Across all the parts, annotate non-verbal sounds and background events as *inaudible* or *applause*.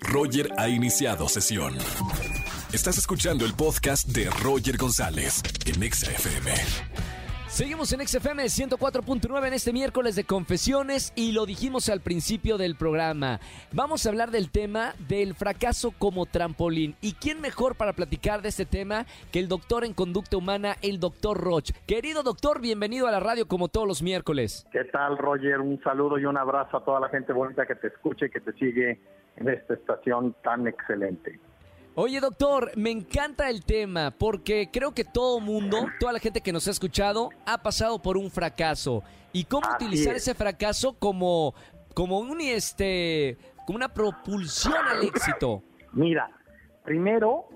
Roger ha iniciado sesión. Estás escuchando el podcast de Roger González en Exa FM. Seguimos en XFM 104.9 en este miércoles de confesiones y lo dijimos al principio del programa. Vamos a hablar del tema del fracaso como trampolín. ¿Y quién mejor para platicar de este tema que el doctor en conducta humana, el doctor Roch? Querido doctor, bienvenido a la radio como todos los miércoles. ¿Qué tal, Roger? Un saludo y un abrazo a toda la gente bonita que te escuche y que te sigue en esta estación tan excelente. Oye, doctor, me encanta el tema porque creo que todo mundo, toda la gente que nos ha escuchado, ha pasado por un fracaso. ¿Y cómo Así utilizar es. ese fracaso como, como un este como una propulsión al éxito? *laughs* Mira, primero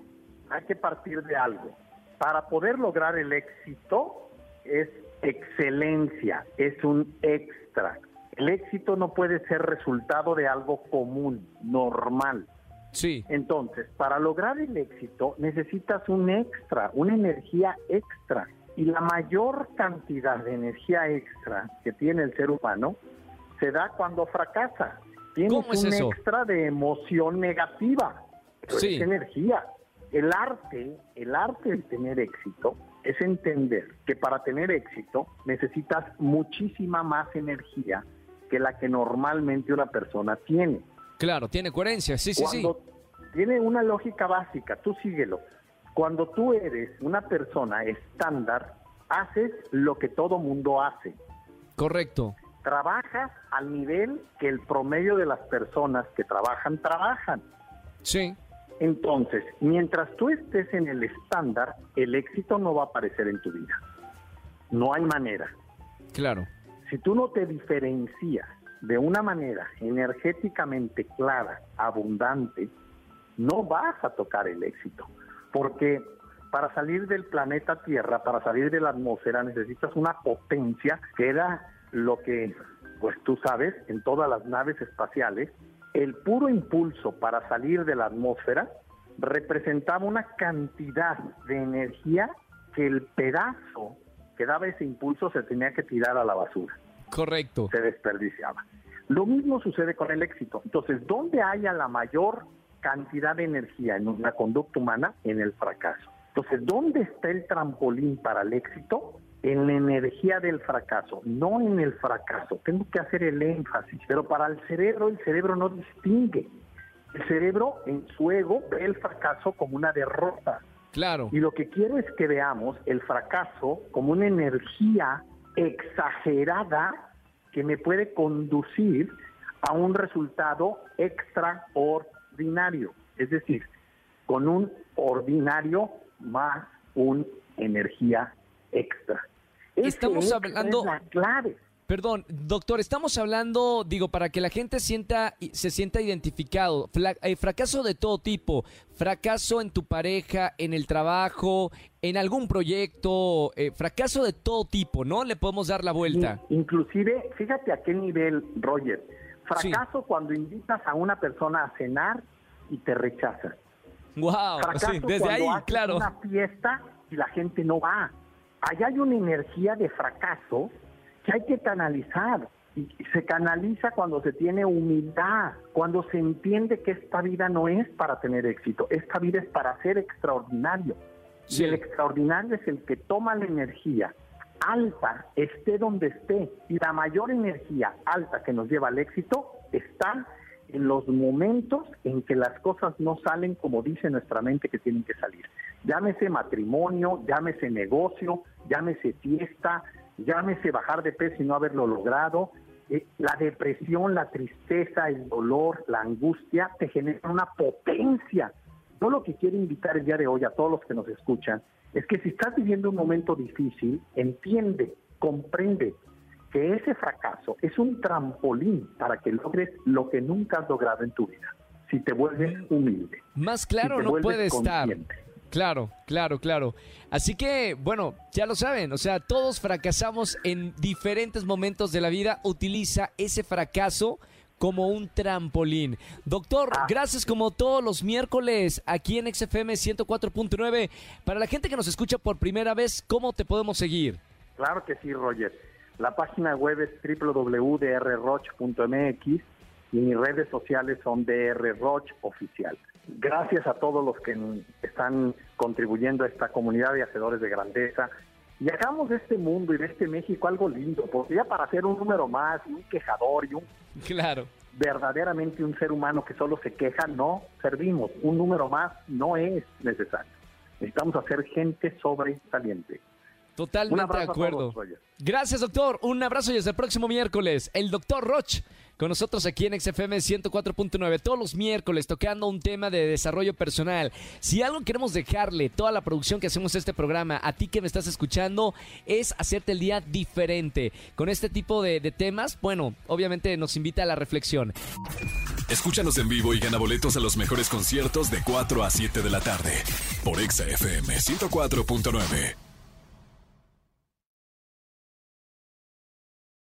hay que partir de algo. Para poder lograr el éxito es excelencia, es un extra. El éxito no puede ser resultado de algo común, normal. Sí, Entonces, para lograr el éxito necesitas un extra, una energía extra. Y la mayor cantidad de energía extra que tiene el ser humano se da cuando fracasa. Tienes ¿Cómo es un eso? extra de emoción negativa. Pero Sí. es energía. El arte, el arte de tener éxito es entender que para tener éxito necesitas muchísima más energía que la que normalmente una persona tiene. claro, tiene coherencia. Sí, sí, sí. Tiene una lógica básica, tú síguelo. Cuando tú eres una persona estándar, haces lo que todo mundo hace. Correcto. Trabajas al nivel que el promedio de las personas que trabajan trabajan. Sí, Entonces, mientras tú estés en el estándar, el éxito no va a aparecer en tu vida. No hay manera. claro. Si tú no te diferencias de una manera energéticamente clara, abundante, no vas a tocar el éxito. Porque para salir del planeta Tierra, para salir de la atmósfera, necesitas una potencia que era lo que, pues tú sabes, en todas las naves espaciales, el puro impulso para salir de la atmósfera representaba una cantidad de energía que el pedazo que daba ese impulso se tenía que tirar a la basura Correcto. se desperdiciaba. Lo mismo sucede con el éxito. Entonces, ¿dónde haya la mayor cantidad de energía en una conducta humana? En el fracaso. Entonces, ¿dónde está el trampolín para el éxito? En la energía del fracaso, no en el fracaso. Tengo que hacer el énfasis, pero para el cerebro, el cerebro no distingue. El cerebro, en su ego, ve el fracaso como una derrota. Claro. Y lo que quiero es que veamos el fracaso como una energía exagerada que me puede conducir a un resultado extraordinario. Es decir, con un ordinario más un energía extra. Ese Estamos extra hablando- es la clave. Perdón, doctor, estamos hablando, digo, para que la gente sienta, se sienta identificado. Fla- eh, fracaso de todo tipo, fracaso en tu pareja, en el trabajo, en algún proyecto, eh, fracaso de todo tipo, ¿no? Le podemos dar la vuelta. In- Inclusive, fíjate a qué nivel, Roger. Fracaso cuando invitas a una persona a cenar y te rechaza. Wow, Fracaso sí, desde cuando ahí, haces claro. una fiesta y la gente no va. Allá hay una energía de fracaso que hay que canalizar. Y se canaliza cuando se tiene humildad, cuando se entiende que esta vida no es para tener éxito, esta vida es para ser extraordinario. Sí. Y el extraordinario es el que toma la energía alta, esté donde esté, y la mayor energía alta que nos lleva al éxito está en los momentos en que las cosas no salen como dice nuestra mente que tienen que salir. Llámese matrimonio, llámese negocio, llámese fiesta, llámese bajar de peso y no haberlo logrado. Eh, la depresión, la tristeza, el dolor, la angustia te generan una potencia. Yo lo que quiero invitar el día de hoy a todos los que nos escuchan es que si estás viviendo un momento difícil, entiende, comprende que ese fracaso es un trampolín para que logres lo que nunca has logrado en tu vida. Si te vuelves humilde. Más claro no puede estar. Claro, claro, claro. Así que, bueno, ya lo saben, o sea, todos fracasamos en diferentes momentos de la vida. Utiliza ese fracaso como un trampolín. Doctor, gracias como todos los miércoles aquí en XFM 104.9. Para la gente que nos escucha por primera vez, ¿cómo te podemos seguir? Claro que sí, Roger. La página web es www.drroch.mx y mis redes sociales son DR Roch Oficial. Gracias a todos los que están contribuyendo a esta comunidad de hacedores de grandeza. Y hagamos de este mundo y de este México algo lindo, porque ya para ser un número más y un quejador y un... Claro. Verdaderamente un ser humano que solo se queja, no servimos. Un número más no es necesario. Necesitamos hacer gente sobresaliente. Totalmente de acuerdo. Gracias, doctor. Un abrazo y hasta el próximo miércoles. El doctor Roch con nosotros aquí en XFM 104.9 todos los miércoles tocando un tema de desarrollo personal. Si algo queremos dejarle, toda la producción que hacemos este programa, a ti que me estás escuchando, es hacerte el día diferente. Con este tipo de, de temas, bueno, obviamente nos invita a la reflexión. Escúchanos en vivo y gana boletos a los mejores conciertos de 4 a 7 de la tarde por XFM 104.9.